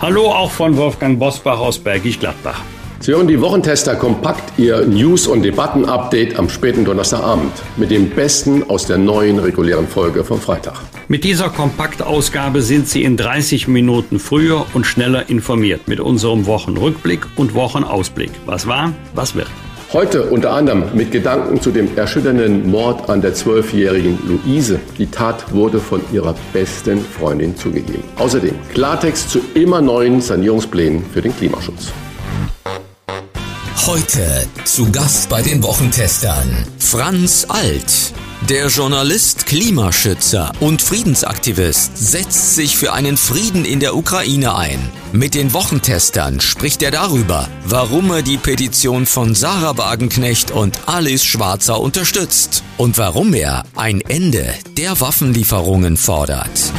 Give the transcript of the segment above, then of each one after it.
Hallo auch von Wolfgang Bosbach aus Bergisch Gladbach. Sie hören die Wochentester kompakt, Ihr News- und Debatten-Update am späten Donnerstagabend mit dem Besten aus der neuen regulären Folge vom Freitag. Mit dieser Kompaktausgabe sind Sie in 30 Minuten früher und schneller informiert mit unserem Wochenrückblick und Wochenausblick. Was war, was wird. Heute unter anderem mit Gedanken zu dem erschütternden Mord an der zwölfjährigen Luise. Die Tat wurde von ihrer besten Freundin zugegeben. Außerdem Klartext zu immer neuen Sanierungsplänen für den Klimaschutz. Heute zu Gast bei den Wochentestern Franz Alt. Der Journalist, Klimaschützer und Friedensaktivist setzt sich für einen Frieden in der Ukraine ein. Mit den Wochentestern spricht er darüber, warum er die Petition von Sarah Wagenknecht und Alice Schwarzer unterstützt und warum er ein Ende der Waffenlieferungen fordert.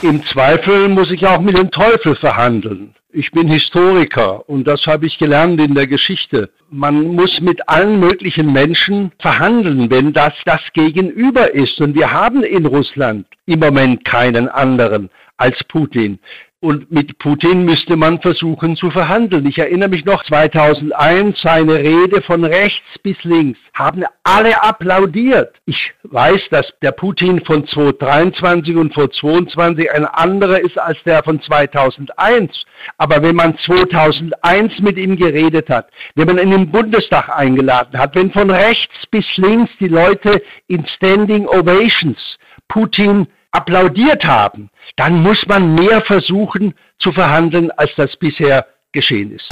Im Zweifel muss ich auch mit dem Teufel verhandeln. Ich bin Historiker und das habe ich gelernt in der Geschichte. Man muss mit allen möglichen Menschen verhandeln, wenn das das Gegenüber ist. Und wir haben in Russland im Moment keinen anderen als Putin. Und mit Putin müsste man versuchen zu verhandeln. Ich erinnere mich noch 2001, seine Rede von rechts bis links, haben alle applaudiert. Ich weiß, dass der Putin von 2023 und vor 2022 ein anderer ist als der von 2001. Aber wenn man 2001 mit ihm geredet hat, wenn man ihn im Bundestag eingeladen hat, wenn von rechts bis links die Leute in Standing Ovations Putin applaudiert haben, dann muss man mehr versuchen zu verhandeln, als das bisher geschehen ist.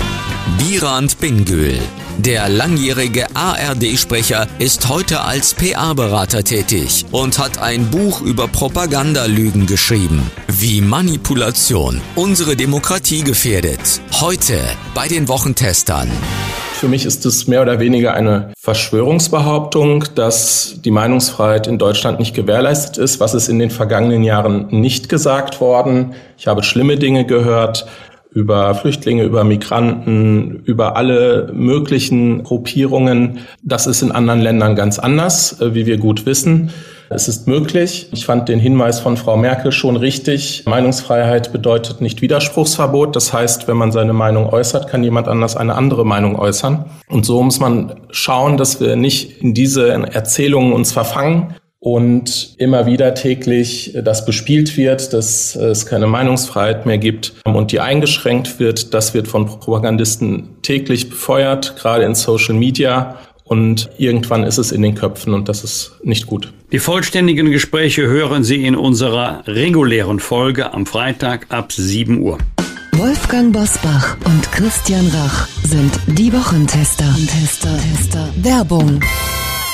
Birand Bingül, der langjährige ARD-Sprecher, ist heute als PA-Berater tätig und hat ein Buch über Propagandalügen geschrieben, wie Manipulation unsere Demokratie gefährdet. Heute bei den Wochentestern. Für mich ist es mehr oder weniger eine Verschwörungsbehauptung, dass die Meinungsfreiheit in Deutschland nicht gewährleistet ist. Was ist in den vergangenen Jahren nicht gesagt worden? Ich habe schlimme Dinge gehört über Flüchtlinge, über Migranten, über alle möglichen Gruppierungen. Das ist in anderen Ländern ganz anders, äh, wie wir gut wissen. Es ist möglich. Ich fand den Hinweis von Frau Merkel schon richtig. Meinungsfreiheit bedeutet nicht Widerspruchsverbot. Das heißt, wenn man seine Meinung äußert, kann jemand anders eine andere Meinung äußern. Und so muss man schauen, dass wir nicht in diese Erzählungen uns verfangen, und immer wieder täglich das bespielt wird, dass es keine Meinungsfreiheit mehr gibt und die eingeschränkt wird. Das wird von Propagandisten täglich befeuert, gerade in Social Media. Und irgendwann ist es in den Köpfen und das ist nicht gut. Die vollständigen Gespräche hören Sie in unserer regulären Folge am Freitag ab 7 Uhr. Wolfgang Bosbach und Christian Rach sind die Wochentester. Tester, Tester. Werbung.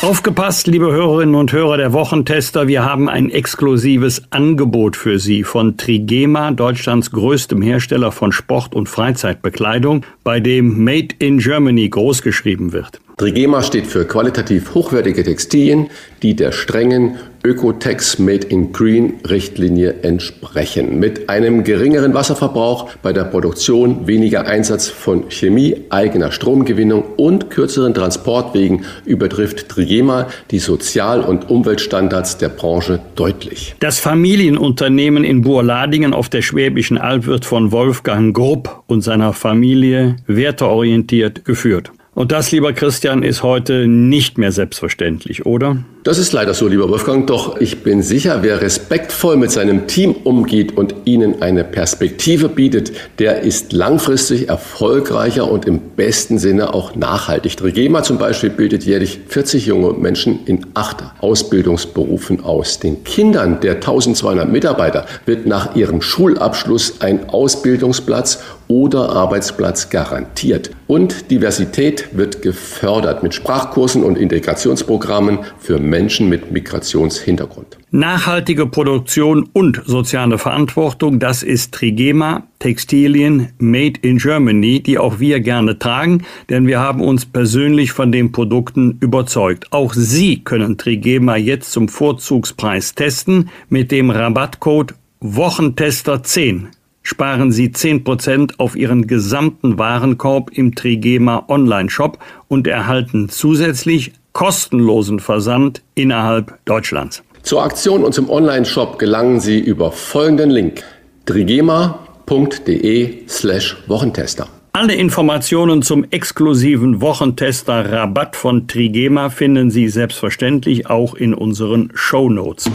Aufgepasst, liebe Hörerinnen und Hörer der Wochentester, wir haben ein exklusives Angebot für Sie von Trigema, Deutschlands größtem Hersteller von Sport- und Freizeitbekleidung, bei dem Made in Germany großgeschrieben wird. Trigema steht für qualitativ hochwertige Textilien, die der strengen Ökotex Made in Green Richtlinie entsprechen. Mit einem geringeren Wasserverbrauch bei der Produktion, weniger Einsatz von Chemie, eigener Stromgewinnung und kürzeren Transportwegen übertrifft Trigema die Sozial- und Umweltstandards der Branche deutlich. Das Familienunternehmen in Burladingen auf der Schwäbischen Alb wird von Wolfgang Grupp und seiner Familie werteorientiert geführt. Und das, lieber Christian, ist heute nicht mehr selbstverständlich, oder? Das ist leider so, lieber Wolfgang. Doch ich bin sicher, wer respektvoll mit seinem Team umgeht und ihnen eine Perspektive bietet, der ist langfristig erfolgreicher und im besten Sinne auch nachhaltig. Trigema zum Beispiel bildet jährlich 40 junge Menschen in acht Ausbildungsberufen aus. Den Kindern der 1200 Mitarbeiter wird nach ihrem Schulabschluss ein Ausbildungsplatz oder Arbeitsplatz garantiert. Und Diversität wird gefördert mit Sprachkursen und Integrationsprogrammen für Menschen mit Migrationshintergrund. Nachhaltige Produktion und soziale Verantwortung, das ist Trigema, Textilien Made in Germany, die auch wir gerne tragen, denn wir haben uns persönlich von den Produkten überzeugt. Auch Sie können Trigema jetzt zum Vorzugspreis testen mit dem Rabattcode Wochentester 10 sparen Sie 10% auf Ihren gesamten Warenkorb im Trigema Online-Shop und erhalten zusätzlich kostenlosen Versand innerhalb Deutschlands. Zur Aktion und zum Online-Shop gelangen Sie über folgenden Link trigema.de slash Wochentester. Alle Informationen zum exklusiven Wochentester Rabatt von Trigema finden Sie selbstverständlich auch in unseren Show Notes.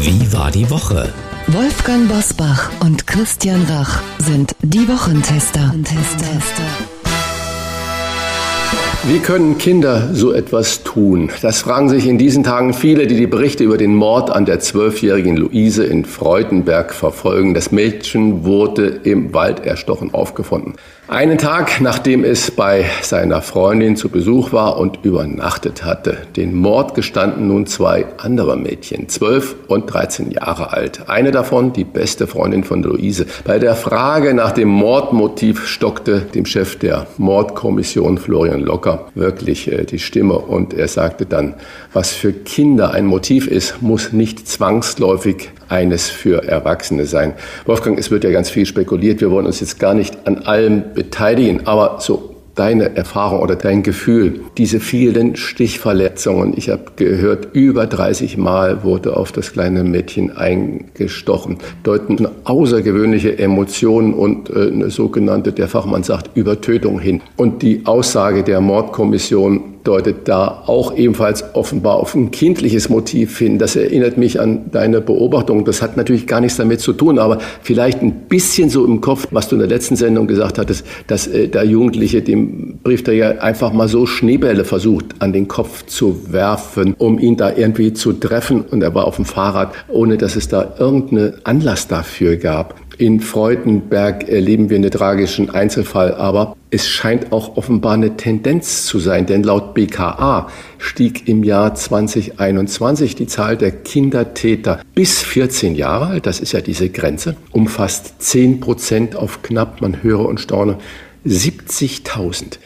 Wie war die Woche? Wolfgang Bosbach und Christian Rach sind die Wochentester. Wie können Kinder so etwas tun? Das fragen sich in diesen Tagen viele, die die Berichte über den Mord an der zwölfjährigen Luise in Freudenberg verfolgen. Das Mädchen wurde im Wald erstochen aufgefunden. Einen Tag, nachdem es bei seiner Freundin zu Besuch war und übernachtet hatte. Den Mord gestanden nun zwei andere Mädchen, zwölf und dreizehn Jahre alt. Eine davon, die beste Freundin von Luise. Bei der Frage nach dem Mordmotiv stockte dem Chef der Mordkommission Florian Locker wirklich äh, die Stimme und er sagte dann, was für Kinder ein Motiv ist, muss nicht zwangsläufig eines für Erwachsene sein. Wolfgang, es wird ja ganz viel spekuliert. Wir wollen uns jetzt gar nicht an allem beteiligen, aber so deine Erfahrung oder dein Gefühl, diese vielen Stichverletzungen. Ich habe gehört, über 30 Mal wurde auf das kleine Mädchen eingestochen, deuten außergewöhnliche Emotionen und äh, eine sogenannte, der Fachmann sagt, Übertötung hin. Und die Aussage der Mordkommission deutet da auch ebenfalls offenbar auf ein kindliches Motiv hin. Das erinnert mich an deine Beobachtung. Das hat natürlich gar nichts damit zu tun, aber vielleicht ein bisschen so im Kopf, was du in der letzten Sendung gesagt hattest, dass äh, der Jugendliche dem Briefträger einfach mal so Schneebälle versucht an den Kopf zu werfen, um ihn da irgendwie zu treffen. Und er war auf dem Fahrrad, ohne dass es da irgendeinen Anlass dafür gab. In Freudenberg erleben wir einen tragischen Einzelfall, aber es scheint auch offenbar eine Tendenz zu sein, denn laut BKA stieg im Jahr 2021 die Zahl der Kindertäter bis 14 Jahre alt, das ist ja diese Grenze, um fast 10 Prozent auf knapp, man höre und staune, 70.000.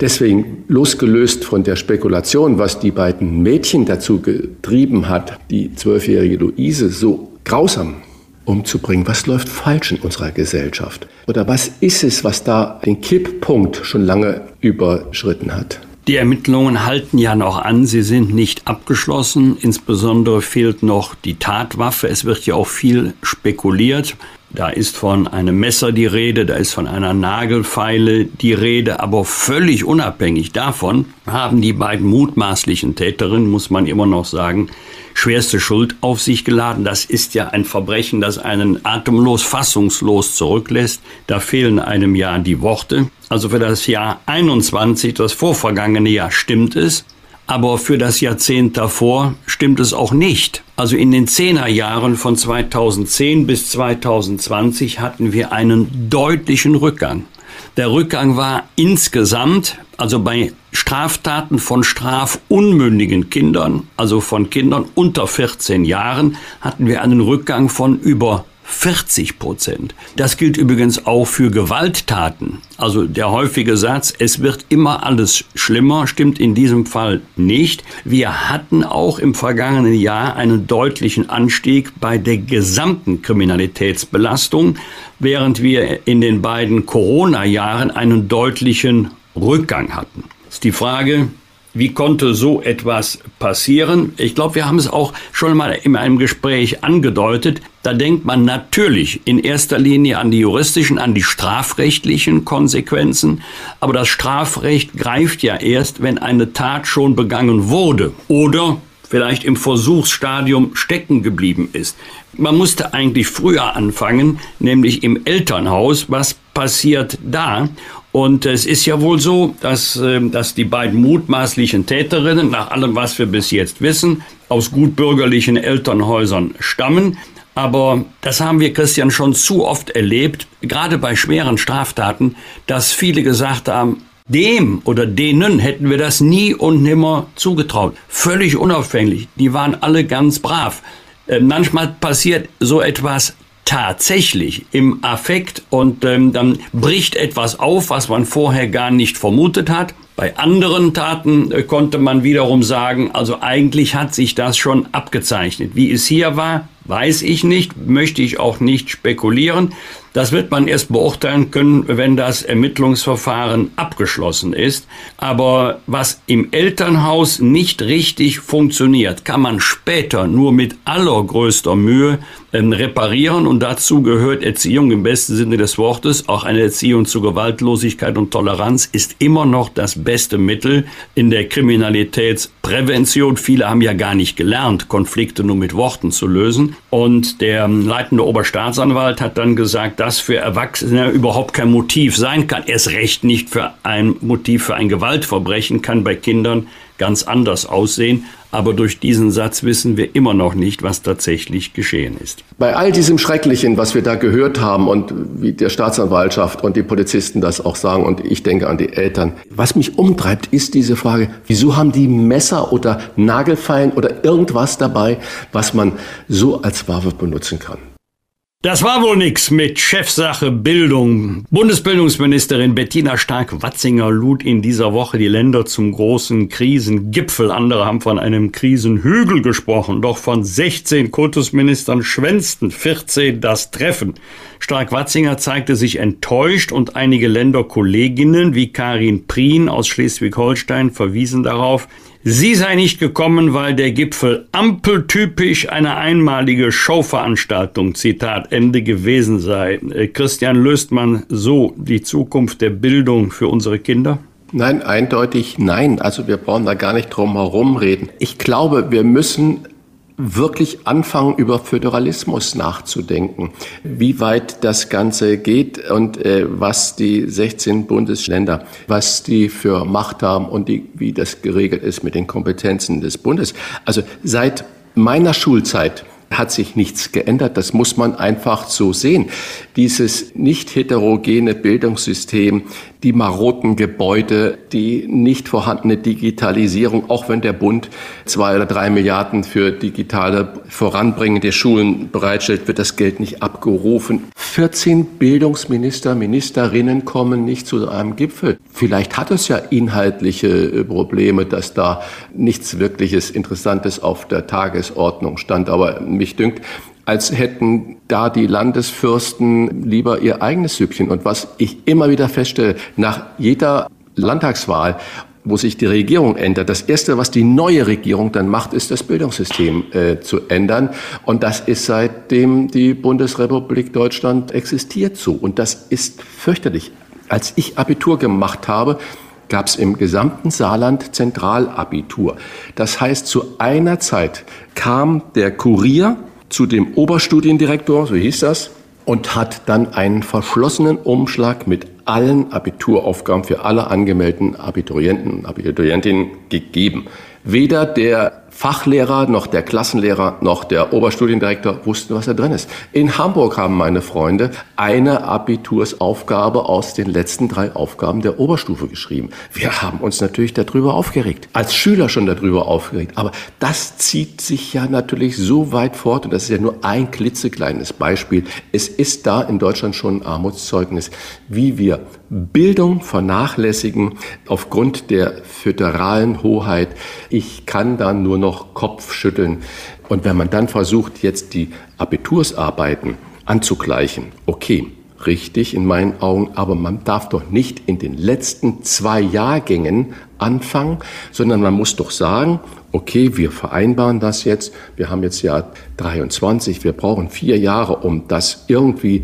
Deswegen, losgelöst von der Spekulation, was die beiden Mädchen dazu getrieben hat, die zwölfjährige Luise so grausam umzubringen. Was läuft falsch in unserer Gesellschaft? Oder was ist es, was da den Kipppunkt schon lange überschritten hat? Die Ermittlungen halten ja noch an, sie sind nicht abgeschlossen. Insbesondere fehlt noch die Tatwaffe. Es wird ja auch viel spekuliert. Da ist von einem Messer die Rede, da ist von einer Nagelfeile die Rede, aber völlig unabhängig davon haben die beiden mutmaßlichen Täterinnen, muss man immer noch sagen, schwerste Schuld auf sich geladen. Das ist ja ein Verbrechen, das einen atemlos, fassungslos zurücklässt. Da fehlen einem Jahr die Worte. Also für das Jahr 21, das vorvergangene Jahr, stimmt es. Aber für das Jahrzehnt davor stimmt es auch nicht. Also in den Zehnerjahren von 2010 bis 2020 hatten wir einen deutlichen Rückgang. Der Rückgang war insgesamt, also bei Straftaten von strafunmündigen Kindern, also von Kindern unter 14 Jahren, hatten wir einen Rückgang von über 40 Prozent. Das gilt übrigens auch für Gewalttaten. Also der häufige Satz, es wird immer alles schlimmer, stimmt in diesem Fall nicht. Wir hatten auch im vergangenen Jahr einen deutlichen Anstieg bei der gesamten Kriminalitätsbelastung, während wir in den beiden Corona-Jahren einen deutlichen Rückgang hatten. Das ist die Frage, wie konnte so etwas passieren? Ich glaube, wir haben es auch schon mal in einem Gespräch angedeutet. Da denkt man natürlich in erster Linie an die juristischen, an die strafrechtlichen Konsequenzen. Aber das Strafrecht greift ja erst, wenn eine Tat schon begangen wurde oder vielleicht im Versuchsstadium stecken geblieben ist. Man musste eigentlich früher anfangen, nämlich im Elternhaus. Was passiert da? Und es ist ja wohl so, dass, ähm, dass die beiden mutmaßlichen Täterinnen, nach allem, was wir bis jetzt wissen, aus gutbürgerlichen Elternhäusern stammen. Aber das haben wir, Christian, schon zu oft erlebt, gerade bei schweren Straftaten, dass viele gesagt haben, Dem oder denen hätten wir das nie und nimmer zugetraut. Völlig unauffänglich. Die waren alle ganz brav. Äh, manchmal passiert so etwas tatsächlich im Affekt und ähm, dann bricht etwas auf, was man vorher gar nicht vermutet hat. Bei anderen Taten äh, konnte man wiederum sagen, also eigentlich hat sich das schon abgezeichnet. Wie es hier war, weiß ich nicht, möchte ich auch nicht spekulieren. Das wird man erst beurteilen können, wenn das Ermittlungsverfahren abgeschlossen ist. Aber was im Elternhaus nicht richtig funktioniert, kann man später nur mit allergrößter Mühe ähm, reparieren. Und dazu gehört Erziehung im besten Sinne des Wortes. Auch eine Erziehung zu Gewaltlosigkeit und Toleranz ist immer noch das beste Mittel in der Kriminalitätsprävention. Viele haben ja gar nicht gelernt, Konflikte nur mit Worten zu lösen. Und der leitende Oberstaatsanwalt hat dann gesagt, das für Erwachsene überhaupt kein Motiv sein kann. Erst recht nicht für ein Motiv für ein Gewaltverbrechen kann bei Kindern ganz anders aussehen. Aber durch diesen Satz wissen wir immer noch nicht, was tatsächlich geschehen ist. Bei all diesem Schrecklichen, was wir da gehört haben und wie der Staatsanwaltschaft und die Polizisten das auch sagen und ich denke an die Eltern, was mich umtreibt, ist diese Frage, wieso haben die Messer oder Nagelfeilen oder irgendwas dabei, was man so als Waffe benutzen kann? Das war wohl nix mit Chefsache Bildung. Bundesbildungsministerin Bettina Stark-Watzinger lud in dieser Woche die Länder zum großen Krisengipfel. Andere haben von einem Krisenhügel gesprochen. Doch von 16 Kultusministern schwänzten 14 das Treffen. Stark-Watzinger zeigte sich enttäuscht und einige Länderkolleginnen wie Karin Prien aus Schleswig-Holstein verwiesen darauf, Sie sei nicht gekommen, weil der Gipfel ampeltypisch eine einmalige Showveranstaltung, Zitat Ende gewesen sei. Äh, Christian, löst man so die Zukunft der Bildung für unsere Kinder? Nein, eindeutig nein. Also wir brauchen da gar nicht drum herum reden. Ich glaube, wir müssen wirklich anfangen, über Föderalismus nachzudenken, wie weit das Ganze geht und äh, was die 16 Bundesländer, was die für Macht haben und die, wie das geregelt ist mit den Kompetenzen des Bundes. Also seit meiner Schulzeit hat sich nichts geändert. Das muss man einfach so sehen. Dieses nicht heterogene Bildungssystem, die maroten Gebäude, die nicht vorhandene Digitalisierung, auch wenn der Bund zwei oder drei Milliarden für digitale Voranbringen der Schulen bereitstellt, wird das Geld nicht abgerufen. 14 Bildungsminister, Ministerinnen kommen nicht zu einem Gipfel. Vielleicht hat es ja inhaltliche äh, Probleme, dass da nichts wirkliches Interessantes auf der Tagesordnung stand. Aber mich dünkt, als hätten da die Landesfürsten lieber ihr eigenes Süppchen. Und was ich immer wieder feststelle, nach jeder Landtagswahl wo sich die Regierung ändert. Das Erste, was die neue Regierung dann macht, ist das Bildungssystem äh, zu ändern. Und das ist seitdem die Bundesrepublik Deutschland existiert so. Und das ist fürchterlich. Als ich Abitur gemacht habe, gab es im gesamten Saarland Zentralabitur. Das heißt, zu einer Zeit kam der Kurier zu dem Oberstudiendirektor, so hieß das, und hat dann einen verschlossenen Umschlag mit allen Abituraufgaben für alle angemeldeten Abiturienten und Abiturientinnen gegeben. Weder der Fachlehrer, noch der Klassenlehrer, noch der Oberstudiendirektor wussten, was da drin ist. In Hamburg haben meine Freunde eine Abitursaufgabe aus den letzten drei Aufgaben der Oberstufe geschrieben. Wir haben uns natürlich darüber aufgeregt. Als Schüler schon darüber aufgeregt. Aber das zieht sich ja natürlich so weit fort und das ist ja nur ein klitzekleines Beispiel. Es ist da in Deutschland schon ein Armutszeugnis, wie wir Bildung vernachlässigen aufgrund der föderalen Hoheit. Ich kann da nur noch Kopfschütteln. Und wenn man dann versucht, jetzt die Abitursarbeiten anzugleichen, okay, richtig in meinen Augen, aber man darf doch nicht in den letzten zwei Jahrgängen anfangen, sondern man muss doch sagen, okay, wir vereinbaren das jetzt, wir haben jetzt Jahr 23, wir brauchen vier Jahre, um das irgendwie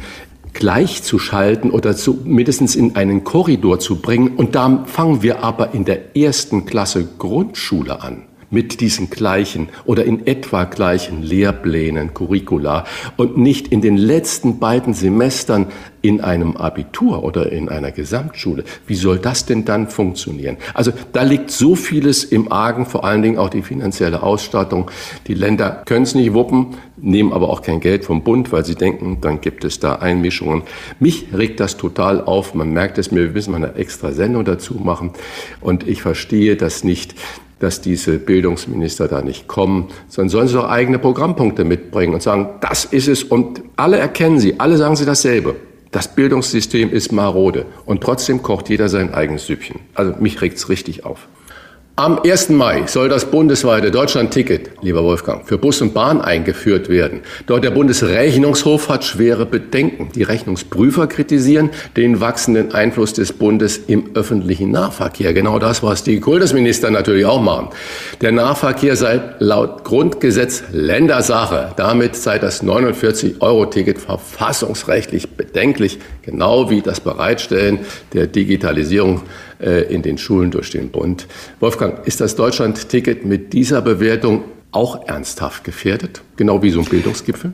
gleichzuschalten oder zumindest in einen Korridor zu bringen. Und da fangen wir aber in der ersten Klasse Grundschule an. Mit diesen gleichen oder in etwa gleichen Lehrplänen, Curricula und nicht in den letzten beiden Semestern in einem Abitur oder in einer Gesamtschule. Wie soll das denn dann funktionieren? Also da liegt so vieles im Argen, vor allen Dingen auch die finanzielle Ausstattung. Die Länder können es nicht wuppen, nehmen aber auch kein Geld vom Bund, weil sie denken, dann gibt es da Einmischungen. Mich regt das total auf. Man merkt es mir, wir müssen mal eine extra Sendung dazu machen. Und ich verstehe das nicht dass diese Bildungsminister da nicht kommen, sondern sollen sie doch eigene Programmpunkte mitbringen und sagen, das ist es und alle erkennen sie, alle sagen sie dasselbe. Das Bildungssystem ist marode und trotzdem kocht jeder sein eigenes Süppchen. Also mich regt's richtig auf. Am 1. Mai soll das bundesweite Deutschland-Ticket, lieber Wolfgang, für Bus und Bahn eingeführt werden. Dort der Bundesrechnungshof hat schwere Bedenken. Die Rechnungsprüfer kritisieren den wachsenden Einfluss des Bundes im öffentlichen Nahverkehr. Genau das, was die Kultusminister natürlich auch machen. Der Nahverkehr sei laut Grundgesetz Ländersache. Damit sei das 49-Euro-Ticket verfassungsrechtlich bedenklich, genau wie das Bereitstellen der Digitalisierung in den Schulen durch den Bund. Wolfgang, ist das Deutschland-Ticket mit dieser Bewertung auch ernsthaft gefährdet, genau wie so ein Bildungsgipfel?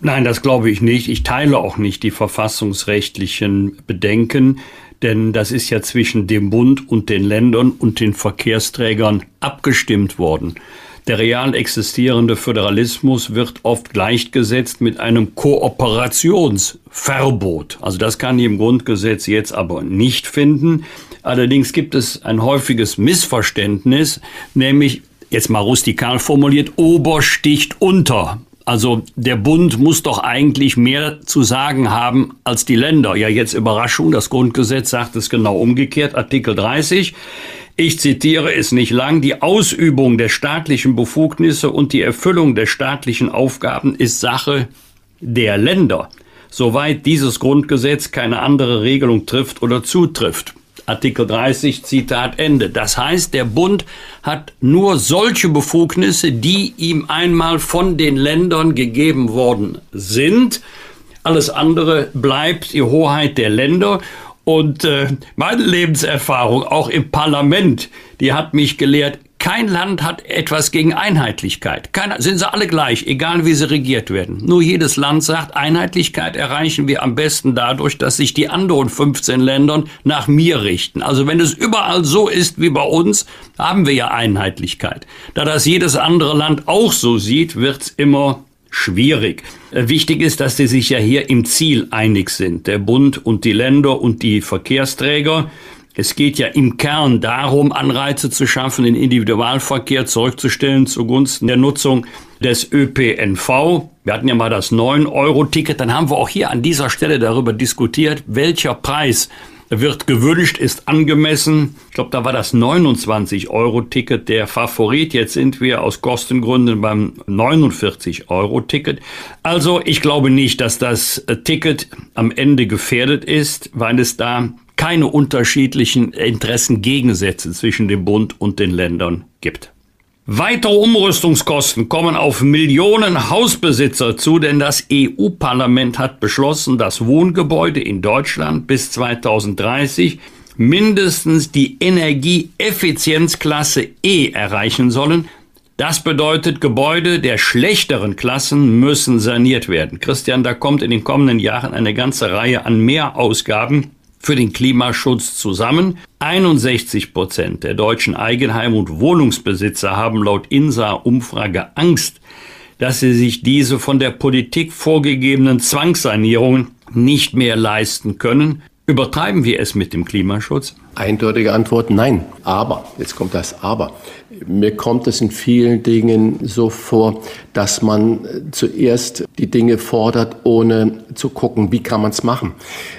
Nein, das glaube ich nicht. Ich teile auch nicht die verfassungsrechtlichen Bedenken, denn das ist ja zwischen dem Bund und den Ländern und den Verkehrsträgern abgestimmt worden. Der real existierende Föderalismus wird oft gleichgesetzt mit einem Kooperationsverbot. Also das kann ich im Grundgesetz jetzt aber nicht finden. Allerdings gibt es ein häufiges Missverständnis, nämlich jetzt mal rustikal formuliert, Ober sticht unter. Also der Bund muss doch eigentlich mehr zu sagen haben als die Länder. Ja, jetzt Überraschung, das Grundgesetz sagt es genau umgekehrt, Artikel 30. Ich zitiere es nicht lang, die Ausübung der staatlichen Befugnisse und die Erfüllung der staatlichen Aufgaben ist Sache der Länder, soweit dieses Grundgesetz keine andere Regelung trifft oder zutrifft. Artikel 30, Zitat Ende. Das heißt, der Bund hat nur solche Befugnisse, die ihm einmal von den Ländern gegeben worden sind. Alles andere bleibt die Hoheit der Länder. Und äh, meine Lebenserfahrung, auch im Parlament, die hat mich gelehrt, kein Land hat etwas gegen Einheitlichkeit. Keiner, sind sie alle gleich, egal wie sie regiert werden. Nur jedes Land sagt, Einheitlichkeit erreichen wir am besten dadurch, dass sich die anderen 15 Länder nach mir richten. Also wenn es überall so ist wie bei uns, haben wir ja Einheitlichkeit. Da das jedes andere Land auch so sieht, wird's immer schwierig. Äh, wichtig ist, dass sie sich ja hier im Ziel einig sind, der Bund und die Länder und die Verkehrsträger. Es geht ja im Kern darum, Anreize zu schaffen, den Individualverkehr zurückzustellen zugunsten der Nutzung des ÖPNV. Wir hatten ja mal das 9-Euro-Ticket. Dann haben wir auch hier an dieser Stelle darüber diskutiert, welcher Preis wird gewünscht, ist angemessen. Ich glaube, da war das 29-Euro-Ticket der Favorit. Jetzt sind wir aus Kostengründen beim 49-Euro-Ticket. Also ich glaube nicht, dass das Ticket am Ende gefährdet ist, weil es da keine unterschiedlichen Interessengegensätze zwischen dem Bund und den Ländern gibt. Weitere Umrüstungskosten kommen auf Millionen Hausbesitzer zu, denn das EU-Parlament hat beschlossen, dass Wohngebäude in Deutschland bis 2030 mindestens die Energieeffizienzklasse E erreichen sollen. Das bedeutet, Gebäude der schlechteren Klassen müssen saniert werden. Christian, da kommt in den kommenden Jahren eine ganze Reihe an Mehrausgaben für den Klimaschutz zusammen. 61 Prozent der deutschen Eigenheim- und Wohnungsbesitzer haben laut INSA-Umfrage Angst, dass sie sich diese von der Politik vorgegebenen Zwangssanierungen nicht mehr leisten können. Übertreiben wir es mit dem Klimaschutz? Eindeutige Antwort nein. Aber, jetzt kommt das Aber. Mir kommt es in vielen Dingen so vor, dass man zuerst die Dinge fordert, ohne zu gucken, wie kann man es machen.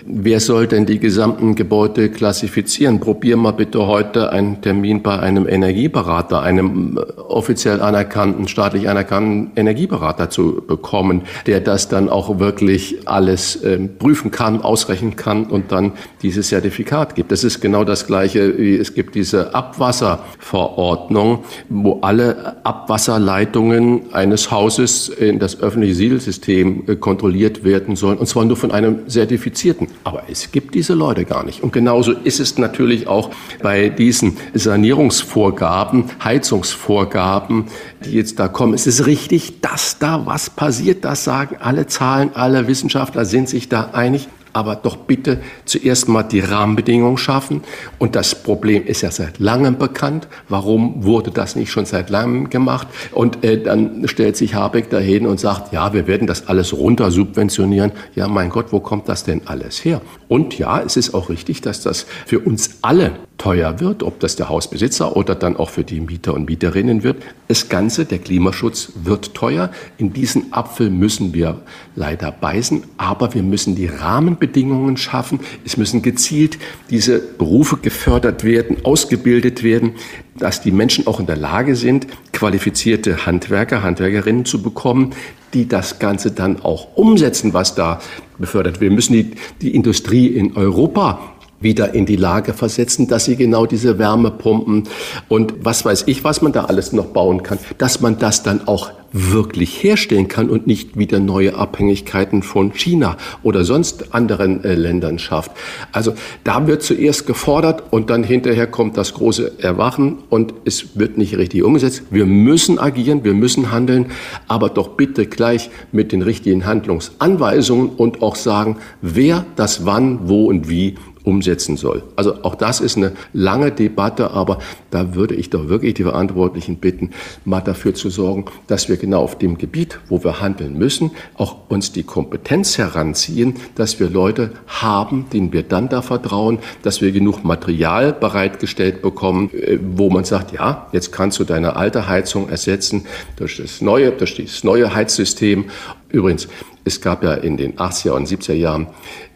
Wer soll denn die gesamten Gebäude klassifizieren? Probier mal bitte heute einen Termin bei einem Energieberater, einem offiziell anerkannten, staatlich anerkannten Energieberater zu bekommen, der das dann auch wirklich alles äh, prüfen kann, ausrechnen kann und dann dieses Zertifikat gibt. Das ist genau das Gleiche wie es gibt diese Abwasserverordnung, wo alle Abwasserleitungen eines Hauses in das öffentliche Siedelsystem äh, kontrolliert werden sollen, und zwar nur von einem Zertifizierten. Aber es gibt diese Leute gar nicht. Und genauso ist es natürlich auch bei diesen Sanierungsvorgaben, Heizungsvorgaben, die jetzt da kommen. Es ist richtig, dass da was passiert. Das sagen alle Zahlen, alle Wissenschaftler sind sich da einig aber doch bitte zuerst mal die Rahmenbedingungen schaffen. Und das Problem ist ja seit langem bekannt. Warum wurde das nicht schon seit langem gemacht? Und äh, dann stellt sich Habeck dahin und sagt, ja, wir werden das alles runter subventionieren. Ja, mein Gott, wo kommt das denn alles her? Und ja, es ist auch richtig, dass das für uns alle teuer wird, ob das der Hausbesitzer oder dann auch für die Mieter und Mieterinnen wird. Das Ganze, der Klimaschutz wird teuer. In diesen Apfel müssen wir leider beißen, aber wir müssen die Rahmenbedingungen schaffen. Es müssen gezielt diese Berufe gefördert werden, ausgebildet werden, dass die Menschen auch in der Lage sind, qualifizierte Handwerker, Handwerkerinnen zu bekommen, die das Ganze dann auch umsetzen, was da befördert wird. Wir müssen die, die Industrie in Europa wieder in die Lage versetzen, dass sie genau diese Wärmepumpen und was weiß ich, was man da alles noch bauen kann, dass man das dann auch wirklich herstellen kann und nicht wieder neue Abhängigkeiten von China oder sonst anderen äh, Ländern schafft. Also da wird zuerst gefordert und dann hinterher kommt das große Erwachen und es wird nicht richtig umgesetzt. Wir müssen agieren, wir müssen handeln, aber doch bitte gleich mit den richtigen Handlungsanweisungen und auch sagen, wer das wann, wo und wie umsetzen soll. Also auch das ist eine lange Debatte, aber da würde ich doch wirklich die Verantwortlichen bitten, mal dafür zu sorgen, dass wir genau auf dem Gebiet, wo wir handeln müssen, auch uns die Kompetenz heranziehen, dass wir Leute haben, denen wir dann da vertrauen, dass wir genug Material bereitgestellt bekommen, äh, wo man sagt, ja, jetzt kannst du deine alte Heizung ersetzen durch das neue, durch das neue Heizsystem. Übrigens, es gab ja in den 80er und 70er Jahren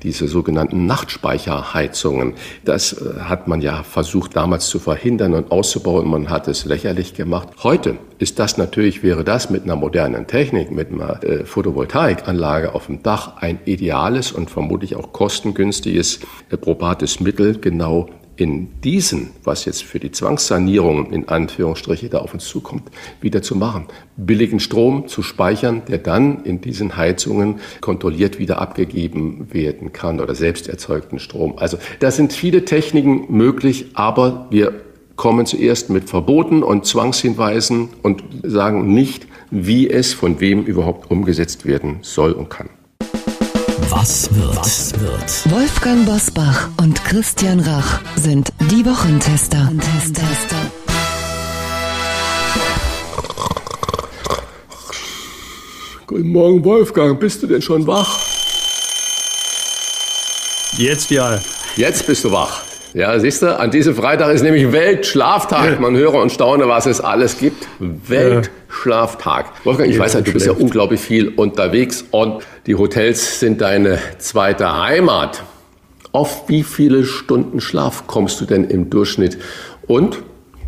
diese sogenannten Nachtspeicherheizungen. Das äh, hat man ja versucht damals zu verhindern und auszubauen. Man hat es lächerlich gemacht. Heute ist das natürlich, wäre das mit einer modernen Technik, mit einer äh, Photovoltaikanlage auf dem Dach ein ideales und vermutlich auch kostengünstiges, äh, probates Mittel, genau in diesen, was jetzt für die Zwangssanierung in Anführungsstriche da auf uns zukommt, wieder zu machen. Billigen Strom zu speichern, der dann in diesen Heizungen kontrolliert wieder abgegeben werden kann oder selbst erzeugten Strom. Also da sind viele Techniken möglich, aber wir kommen zuerst mit Verboten und Zwangshinweisen und sagen nicht, wie es von wem überhaupt umgesetzt werden soll und kann. Was wird? Was wird? Wolfgang Bosbach und Christian Rach sind die Wochentester. Guten Morgen, Wolfgang. Bist du denn schon wach? Jetzt ja. Jetzt bist du wach. Ja, siehst du, an diesem Freitag ist nämlich Weltschlaftag. Man höre und staune, was es alles gibt. Weltschlaftag. Wolfgang, ich weiß ja, du bist ja unglaublich viel unterwegs und die Hotels sind deine zweite Heimat. Auf wie viele Stunden Schlaf kommst du denn im Durchschnitt? Und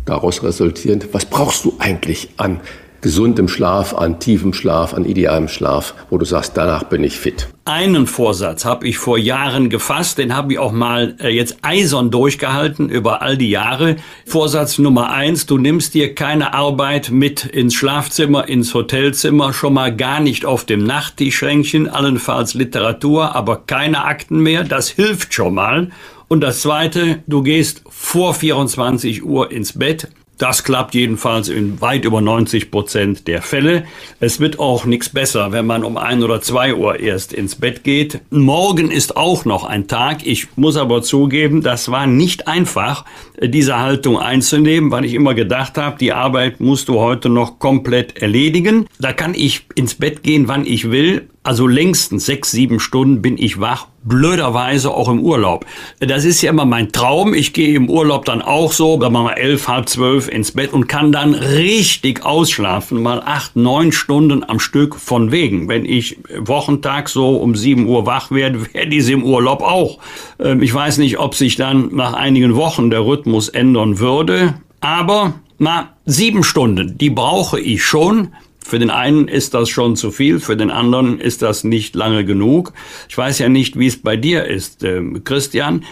daraus resultierend, was brauchst du eigentlich an gesundem Schlaf, an tiefem Schlaf, an idealem Schlaf, wo du sagst, danach bin ich fit? Einen Vorsatz habe ich vor Jahren gefasst, den habe ich auch mal äh, jetzt eisern durchgehalten über all die Jahre. Vorsatz Nummer eins, du nimmst dir keine Arbeit mit ins Schlafzimmer, ins Hotelzimmer, schon mal gar nicht auf dem Nachttischschränkchen, allenfalls Literatur, aber keine Akten mehr, das hilft schon mal. Und das zweite, du gehst vor 24 Uhr ins Bett, das klappt jedenfalls in weit über 90 Prozent der Fälle. Es wird auch nichts besser, wenn man um ein oder zwei Uhr erst ins Bett geht. Morgen ist auch noch ein Tag. Ich muss aber zugeben, das war nicht einfach, diese Haltung einzunehmen, weil ich immer gedacht habe, die Arbeit musst du heute noch komplett erledigen. Da kann ich ins Bett gehen, wann ich will. Also längstens sechs, sieben Stunden bin ich wach, blöderweise auch im Urlaub. Das ist ja immer mein Traum. Ich gehe im Urlaub dann auch so, sagen wir mal elf, halb zwölf ins Bett und kann dann richtig ausschlafen, mal acht, neun Stunden am Stück von wegen. Wenn ich Wochentag so um sieben Uhr wach werde, werde ich im Urlaub auch. Ähm, ich weiß nicht, ob sich dann nach einigen Wochen der Rhythmus ändern würde, aber na, sieben Stunden, die brauche ich schon. Für den einen ist das schon zu viel, für den anderen ist das nicht lange genug. Ich weiß ja nicht, wie es bei dir ist, äh, Christian.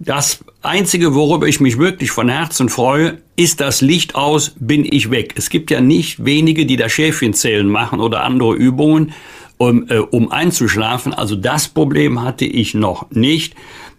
Das Einzige, worüber ich mich wirklich von Herzen freue, ist das Licht aus, bin ich weg. Es gibt ja nicht wenige, die da Schäfchenzählen machen oder andere Übungen, um, äh, um einzuschlafen. Also das Problem hatte ich noch nicht.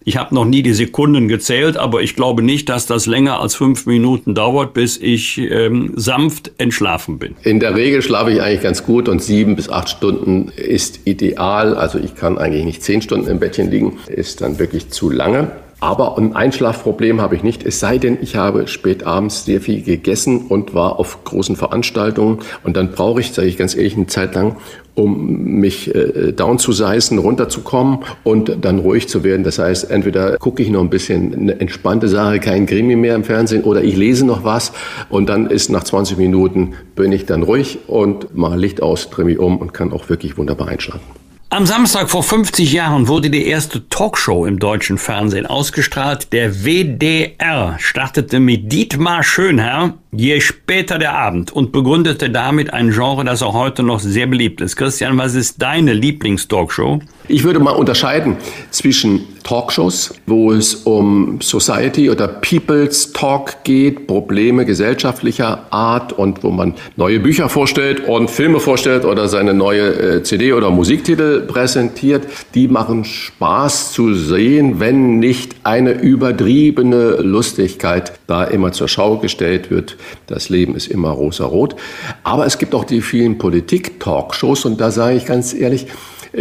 Ich habe noch nie die Sekunden gezählt, aber ich glaube nicht, dass das länger als fünf Minuten dauert, bis ich ähm, sanft entschlafen bin. In der Regel schlafe ich eigentlich ganz gut und sieben bis acht Stunden ist ideal. Also ich kann eigentlich nicht zehn Stunden im Bettchen liegen, ist dann wirklich zu lange. Aber ein Einschlafproblem habe ich nicht, es sei denn, ich habe spät abends sehr viel gegessen und war auf großen Veranstaltungen. Und dann brauche ich, sage ich ganz ehrlich, eine Zeit lang, um mich äh, down zu seißen, runterzukommen und dann ruhig zu werden. Das heißt, entweder gucke ich noch ein bisschen eine entspannte Sache, kein Krimi mehr im Fernsehen, oder ich lese noch was und dann ist nach 20 Minuten bin ich dann ruhig und mache Licht aus, drehe mich um und kann auch wirklich wunderbar einschlafen. Am Samstag vor 50 Jahren wurde die erste Talkshow im deutschen Fernsehen ausgestrahlt. Der WDR startete mit Dietmar Schönherr, je später der Abend und begründete damit ein Genre, das auch heute noch sehr beliebt ist. Christian, was ist deine Lieblingstalkshow? Ich würde mal unterscheiden zwischen Talkshows, wo es um Society oder People's Talk geht, Probleme gesellschaftlicher Art und wo man neue Bücher vorstellt und Filme vorstellt oder seine neue äh, CD oder Musiktitel präsentiert. Die machen Spaß zu sehen, wenn nicht eine übertriebene Lustigkeit da immer zur Schau gestellt wird. Das Leben ist immer rosa-rot. Aber es gibt auch die vielen Politik-Talkshows und da sage ich ganz ehrlich,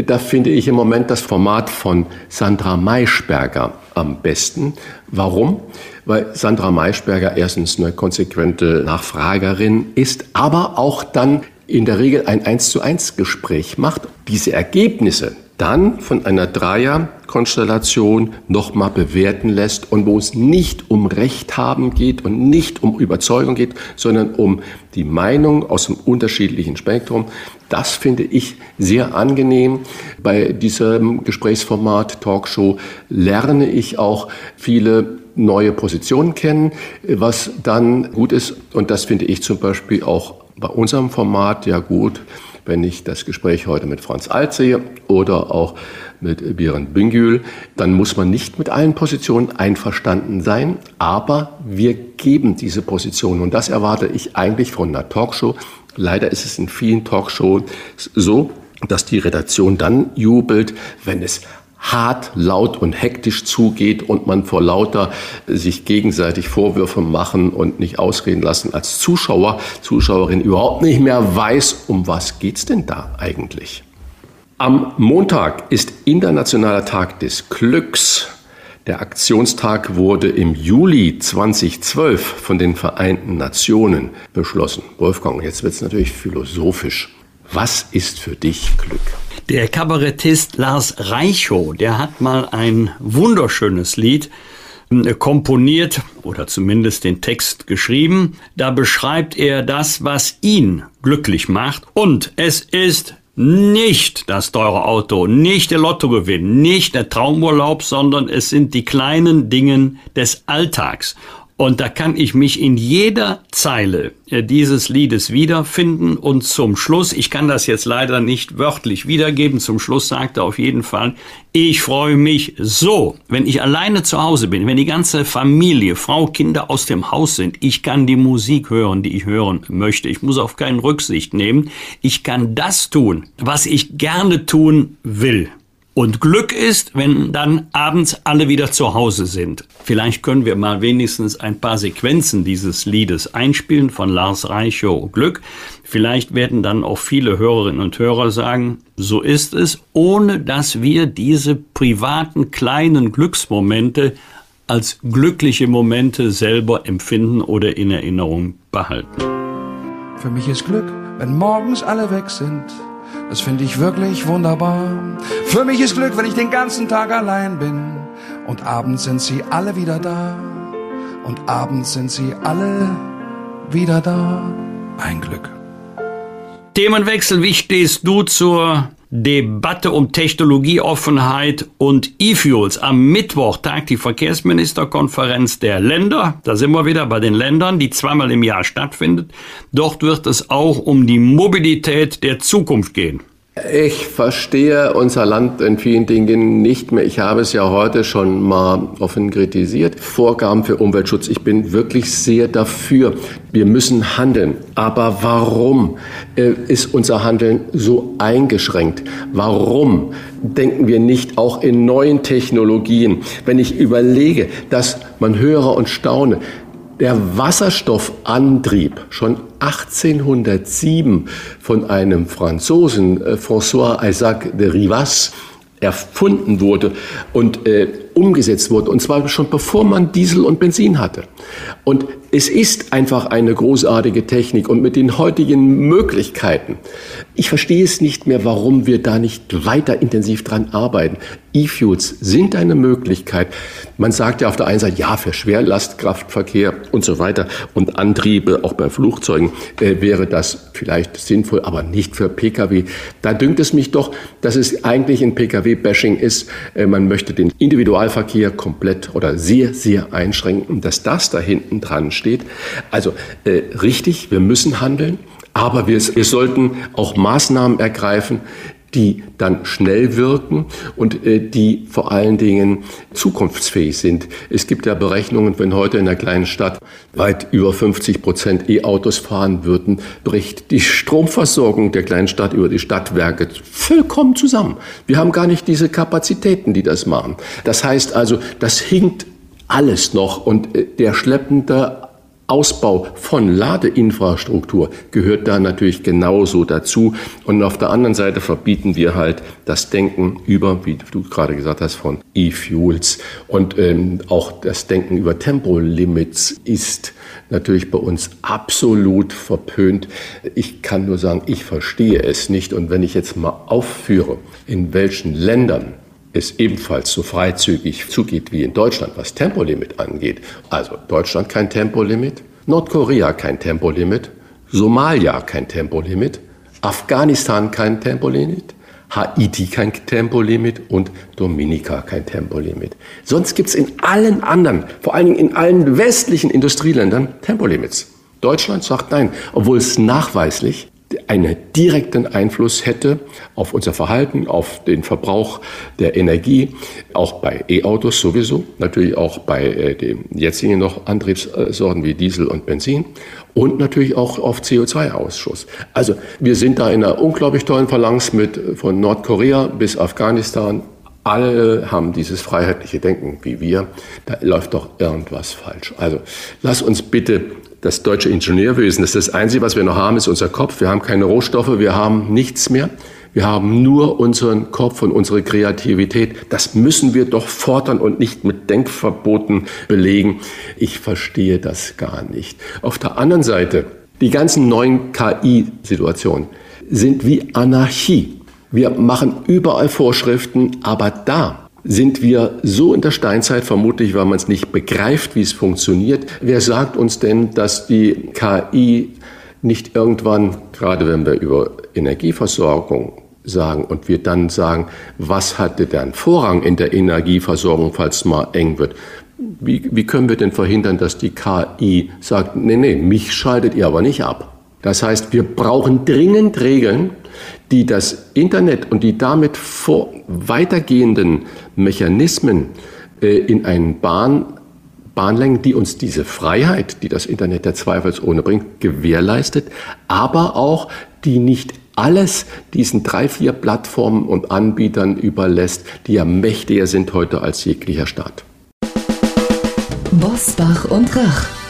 da finde ich im Moment das Format von Sandra Maischberger am besten. Warum? Weil Sandra Maischberger erstens eine konsequente Nachfragerin ist, aber auch dann in der Regel ein 1 zu 1 Gespräch macht. Diese Ergebnisse, dann von einer Dreierkonstellation nochmal bewerten lässt und wo es nicht um Recht haben geht und nicht um Überzeugung geht, sondern um die Meinung aus dem unterschiedlichen Spektrum. Das finde ich sehr angenehm. Bei diesem Gesprächsformat Talkshow lerne ich auch viele neue Positionen kennen, was dann gut ist. Und das finde ich zum Beispiel auch bei unserem Format ja gut wenn ich das Gespräch heute mit Franz Alt sehe oder auch mit Biren Büngül, dann muss man nicht mit allen Positionen einverstanden sein, aber wir geben diese Positionen und das erwarte ich eigentlich von einer Talkshow. Leider ist es in vielen Talkshows so, dass die Redaktion dann jubelt, wenn es hart, laut und hektisch zugeht und man vor lauter sich gegenseitig Vorwürfe machen und nicht ausreden lassen als Zuschauer, Zuschauerin überhaupt nicht mehr weiß, um was geht's denn da eigentlich. Am Montag ist Internationaler Tag des Glücks. Der Aktionstag wurde im Juli 2012 von den Vereinten Nationen beschlossen. Wolfgang, jetzt wird es natürlich philosophisch. Was ist für dich Glück? Der Kabarettist Lars Reichow, der hat mal ein wunderschönes Lied äh, komponiert oder zumindest den Text geschrieben. Da beschreibt er das, was ihn glücklich macht. Und es ist nicht das teure Auto, nicht der Lottogewinn, nicht der Traumurlaub, sondern es sind die kleinen Dingen des Alltags. Und da kann ich mich in jeder Zeile äh, dieses Liedes wiederfinden. Und zum Schluss, ich kann das jetzt leider nicht wörtlich wiedergeben, zum Schluss sagt er auf jeden Fall, ich freue mich so, wenn ich alleine zu Hause bin, wenn die ganze Familie, Frau, Kinder aus dem Haus sind, ich kann die Musik hören, die ich hören möchte. Ich muss auf keinen Rücksicht nehmen. Ich kann das tun, was ich gerne tun will. Und Glück ist, wenn dann abends alle wieder zu Hause sind. Vielleicht können wir mal wenigstens ein paar Sequenzen dieses Liedes einspielen von Lars Reichow. Glück. Vielleicht werden dann auch viele Hörerinnen und Hörer sagen, so ist es, ohne dass wir diese privaten kleinen Glücksmomente als glückliche Momente selber empfinden oder in Erinnerung behalten. Für mich ist Glück, wenn morgens alle weg sind das finde ich wirklich wunderbar. Für mich ist Glück, wenn ich den ganzen Tag allein bin. Und abends sind sie alle wieder da. Und abends sind sie alle wieder da. Ein Glück. Themenwechsel, wie stehst du zur Debatte um Technologieoffenheit und E-Fuels. Am Mittwoch tagt die Verkehrsministerkonferenz der Länder. Da sind wir wieder bei den Ländern, die zweimal im Jahr stattfindet. Dort wird es auch um die Mobilität der Zukunft gehen. Ich verstehe unser Land in vielen Dingen nicht mehr. Ich habe es ja heute schon mal offen kritisiert. Vorgaben für Umweltschutz. Ich bin wirklich sehr dafür. Wir müssen handeln. Aber warum äh, ist unser Handeln so eingeschränkt? Warum denken wir nicht auch in neuen Technologien? Wenn ich überlege, dass man höre und staune, der Wasserstoffantrieb schon 1807 von einem Franzosen, äh, François Isaac de Rivas, erfunden wurde. Und äh, umgesetzt wurde. Und zwar schon bevor man Diesel und Benzin hatte. Und es ist einfach eine großartige Technik und mit den heutigen Möglichkeiten. Ich verstehe es nicht mehr, warum wir da nicht weiter intensiv dran arbeiten. E-Fuels sind eine Möglichkeit. Man sagt ja auf der einen Seite, ja, für Schwerlastkraftverkehr und so weiter und Antriebe, auch bei Flugzeugen, äh, wäre das vielleicht sinnvoll, aber nicht für Pkw. Da dünkt es mich doch, dass es eigentlich ein Pkw-Bashing ist. Äh, man möchte den Individualverkehr komplett oder sehr, sehr einschränken, dass das da hinten dran steht. Also äh, richtig, wir müssen handeln. Aber wir, wir, sollten auch Maßnahmen ergreifen, die dann schnell wirken und äh, die vor allen Dingen zukunftsfähig sind. Es gibt ja Berechnungen, wenn heute in einer kleinen Stadt weit über 50 Prozent E-Autos fahren würden, bricht die Stromversorgung der kleinen Stadt über die Stadtwerke vollkommen zusammen. Wir haben gar nicht diese Kapazitäten, die das machen. Das heißt also, das hinkt alles noch und äh, der schleppende Ausbau von Ladeinfrastruktur gehört da natürlich genauso dazu. Und auf der anderen Seite verbieten wir halt das Denken über, wie du gerade gesagt hast, von E-Fuels. Und ähm, auch das Denken über Tempolimits ist natürlich bei uns absolut verpönt. Ich kann nur sagen, ich verstehe es nicht. Und wenn ich jetzt mal aufführe, in welchen Ländern es ebenfalls so freizügig zugeht wie in Deutschland, was Tempolimit angeht. Also Deutschland kein Tempolimit, Nordkorea kein Tempolimit, Somalia kein Tempolimit, Afghanistan kein Tempolimit, Haiti kein Tempolimit und Dominika kein Tempolimit. Sonst gibt es in allen anderen, vor allen Dingen in allen westlichen Industrieländern Tempolimits. Deutschland sagt nein, obwohl es nachweislich einen direkten Einfluss hätte auf unser Verhalten, auf den Verbrauch der Energie, auch bei E-Autos sowieso, natürlich auch bei äh, den jetzigen noch Antriebssorten wie Diesel und Benzin und natürlich auch auf CO2-Ausschuss. Also wir sind da in einer unglaublich tollen Phalanx mit von Nordkorea bis Afghanistan. Alle haben dieses freiheitliche Denken wie wir. Da läuft doch irgendwas falsch. Also lass uns bitte das deutsche Ingenieurwesen, das ist das Einzige, was wir noch haben, ist unser Kopf. Wir haben keine Rohstoffe, wir haben nichts mehr. Wir haben nur unseren Kopf und unsere Kreativität. Das müssen wir doch fordern und nicht mit Denkverboten belegen. Ich verstehe das gar nicht. Auf der anderen Seite, die ganzen neuen KI-Situationen sind wie Anarchie. Wir machen überall Vorschriften, aber da sind wir so in der Steinzeit, vermutlich weil man es nicht begreift, wie es funktioniert. Wer sagt uns denn, dass die KI nicht irgendwann, gerade wenn wir über Energieversorgung sagen und wir dann sagen, was hatte denn Vorrang in der Energieversorgung, falls mal eng wird? Wie, wie können wir denn verhindern, dass die KI sagt, nee, nee, mich schaltet ihr aber nicht ab? Das heißt, wir brauchen dringend Regeln, die das Internet und die damit vor weitergehenden Mechanismen äh, in einen Bahn, Bahn lenken, die uns diese Freiheit, die das Internet der zweifelsohne bringt, gewährleistet, aber auch die nicht alles diesen drei, vier Plattformen und Anbietern überlässt, die ja mächtiger sind heute als jeglicher Staat. Bosbach und Rach.